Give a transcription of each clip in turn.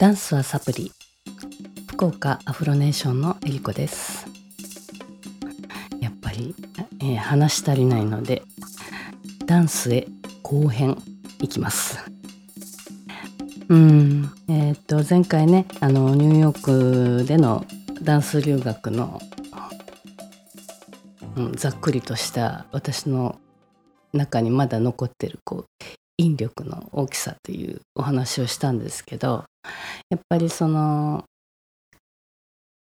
ダンスはサプリ。福岡アフロネーションのえりこです。やっぱり、えー、話し足りないのでダンスへ後編いきます。うんえっ、と前回ねあのニューヨークでのダンス留学の、うん、ざっくりとした私の中にまだ残ってるこう引力の大きさというお話をしたんですけどやっぱりその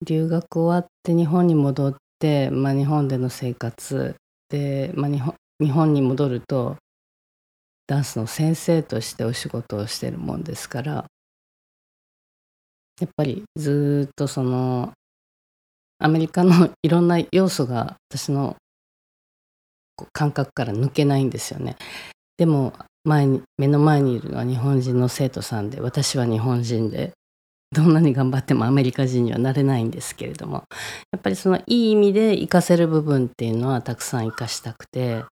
留学終わって日本に戻って、まあ、日本での生活で、まあ、日本日本に戻るとダンスの先生としてお仕事をしてるもんですからやっぱりずっとそのアメリカのいろんな要素が私の感覚から抜けないんですよね。でも前に目の前にいるのは日本人の生徒さんで私は日本人でどんなに頑張ってもアメリカ人にはなれないんですけれどもやっぱりそのいい意味で活かせる部分っていうのはたくさん活かしたくて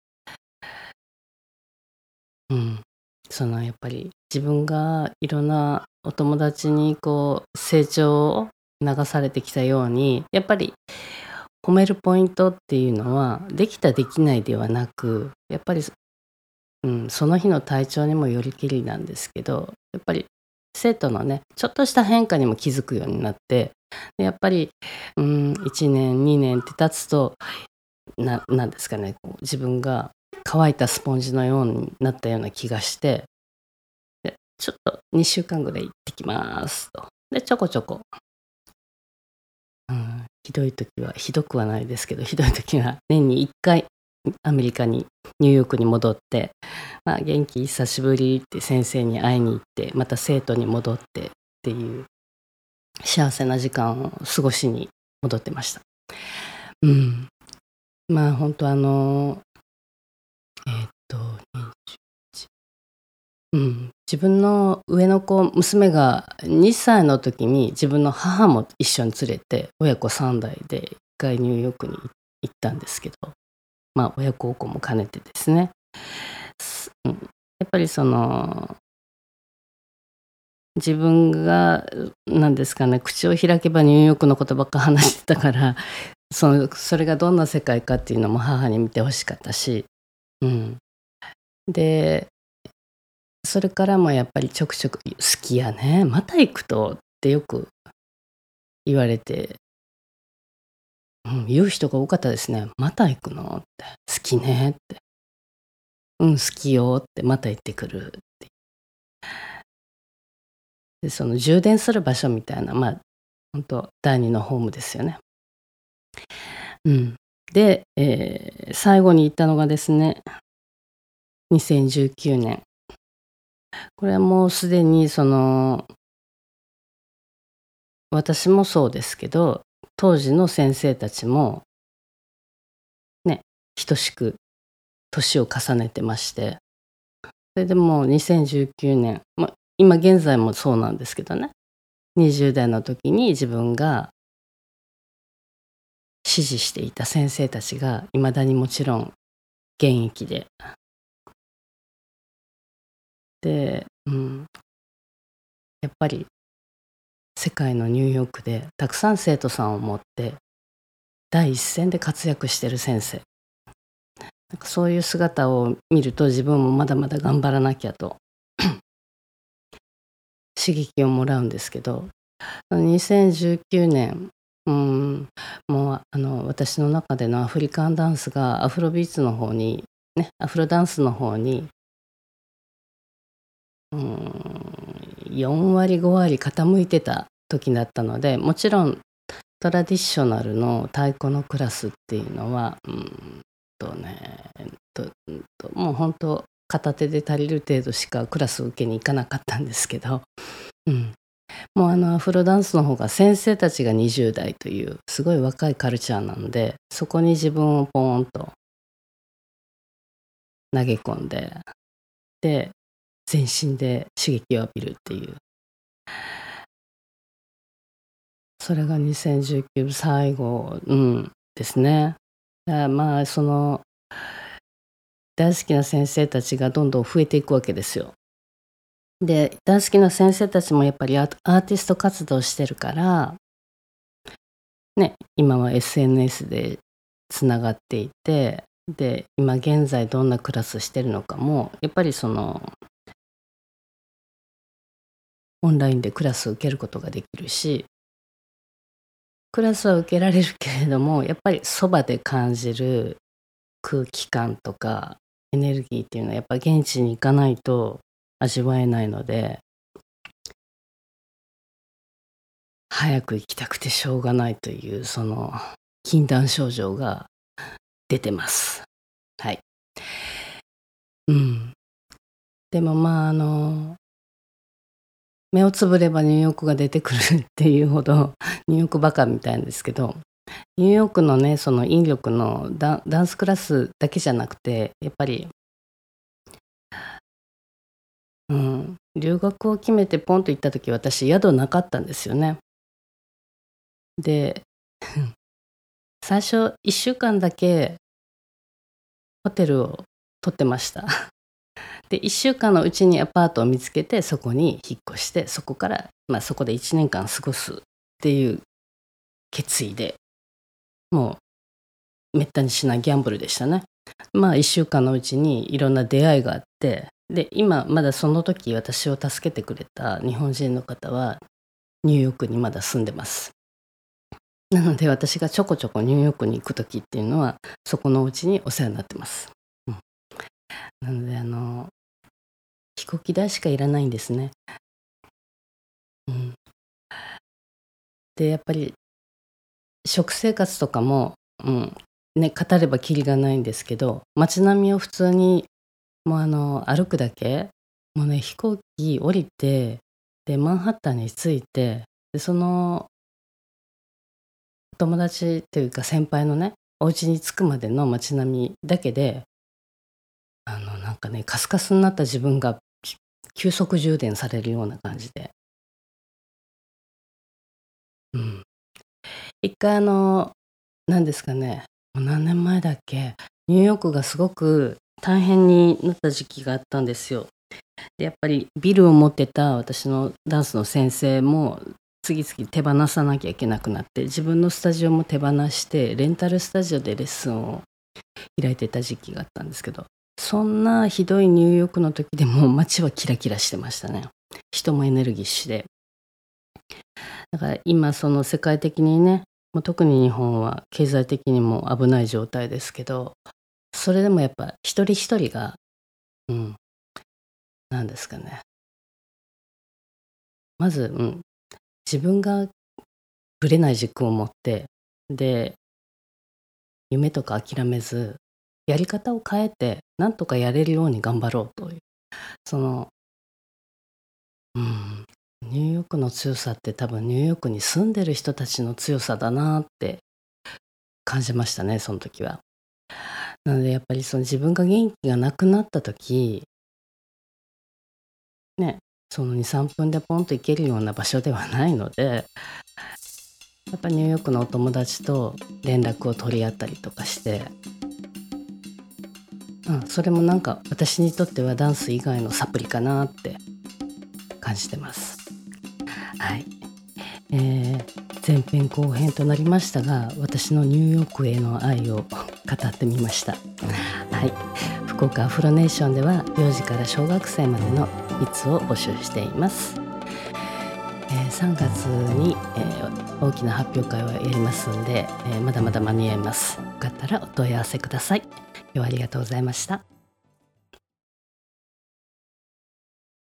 うん。そのやっぱり自分がいろんなお友達にこう成長を流されてきたようにやっぱり褒めるポイントっていうのはできたできないではなくやっぱりうん、その日の体調にもよりきりなんですけどやっぱり生徒のねちょっとした変化にも気づくようになってやっぱり、うん、1年2年って経つと何ですかねこう自分が乾いたスポンジのようになったような気がしてでちょっと2週間ぐらい行ってきますと。でちょこちょこ、うん、ひどい時はひどくはないですけどひどい時は年に1回アメリカにニューヨークに戻って、まあ、元気久しぶりって先生に会いに行ってまた生徒に戻ってっていう幸せな時間を過ごしに戻ってました。うん、まあ本当あのえー、っと21うん、自分の上の子娘が2歳の時に自分の母も一緒に連れて親子3代で一回ニューヨークに行ったんですけどまあ、親孝行も兼ねてですね、うん、やっぱりその自分が何ですかね口を開けばニューヨークのことばっか話してたからそのそれがどんな世界かっていうのも母に見てほしかったし、うん、でそれからもやっぱりちょくちょく「好きやねまた行くと」ってよく言われてうん、言う人が多かったですね。また行くの？って。好きねって。うん、好きよってまた行ってくるって。で、その充電する場所みたいな、まあ、本当第二のホームですよね。うん。で、えー、最後に行ったのがですね、2019年。これはもうすでにその、私もそうですけど、当時の先生たちもね等しく年を重ねてまして。それでもう2019年、ま、今現在もそうなんですけどね。20代の時に自分が指示していた先生たちがいまだにもちろん現役で。で、うん、やっぱり世界のニューヨークでたくさん生徒さんを持って第一線で活躍してる先生。なんかそういう姿を見ると自分もまだまだ頑張らなきゃと 刺激をもらうんですけど2019年うんもうあの私の中でのアフリカンダンスがアフロビーツの方にねアフロダンスの方にうん4割5割傾いてた時だったのでもちろんトラディショナルの太鼓のクラスっていうのはうんとねともう本当片手で足りる程度しかクラスを受けに行かなかったんですけど、うん、もうあのアフロダンスの方が先生たちが20代というすごい若いカルチャーなんでそこに自分をポーンと投げ込んでで全身で刺激を浴びるっていう。それが2019最後、うん、ですね。まあその大好きな先生たちがどんどん増えていくわけですよ。でダンスの先生たちもやっぱりアーティスト活動してるからね今は SNS でつながっていてで今現在どんなクラスしてるのかもやっぱりそのオンラインでクラス受けることができるしクラスは受けられるけれども やっぱりそばで感じる空気感とかエネルギーっていうのはやっぱ現地に行かないと味わえないので早く行きたくてしょうがないというその禁断症状が出てます。はい。うん。でもまああの目をつぶればニューヨークが出てくるっていうほど ニューヨークバカみたいんですけどニューヨークのねその引力のダンスクラスだけじゃなくてやっぱり、うん、留学を決めてポンと行った時私宿なかったんですよね。で 最初1週間だけホテルを取ってましたで1週間のうちにアパートを見つけてそこに引っ越してそこから、まあ、そこで1年間過ごすっていう決意でもうめったにしないギャンブルでしたね。まあ1週間のうちにいろんな出会いがあってで今まだその時私を助けてくれた日本人の方はニューヨークにまだ住んでます。なので私がちょこちょこニューヨークに行く時っていうのはそこのうちにお世話になってます。うん、なのであの飛行機代しかいらないんですね。うん、でやっぱり食生活とかも、うんね、語ればきりがないんですけど街並みを普通にもうあの歩くだけもうね飛行機降りてでマンハッタンに着いてでその友達というか先輩のねお家に着くまでの街並みだけであのなんかねカスカスになった自分が急速充電されるような感じで、うん、一回あの何ですかね。もう何年前だっけ。ニューヨークがすごく大変になった時期があったんですよ。でやっぱりビルを持ってた私のダンスの先生も次々手放さなきゃいけなくなって自分のスタジオも手放してレンタルスタジオでレッスンを開いてた時期があったんですけど。そんなひどいニューヨークの時でも 街はキラキラしてましたね。人もエネルギッシュで。だから今その世界的にねもう特に日本は経済的にも危ない状態ですけどそれでもやっぱ一人一人がうん何ですかね。まず、うん、自分がぶれない軸を持ってで夢とか諦めずやり方を変えてなんとかやれるように頑張ろうというそのうんニューヨークの強さって多分ニューヨークに住んでる人たちの強さだなって感じましたねその時は。なのでやっぱりその自分が元気がなくなった時ねその23分でポンと行けるような場所ではないのでやっぱニューヨークのお友達と連絡を取り合ったりとかして、うん、それもなんか私にとってはダンス以外のサプリかなって感じてます。はい、えー、前編後編となりましたが私のニューヨークへの愛を語ってみました。はい福岡アフロネーションでは幼児から小学生までのいつを募集しています。えー、3月に、えー、大きな発表会をやりますんで、えー、まだまだ間に合います。よかったらお問い合わせください。今日はありがとうございました。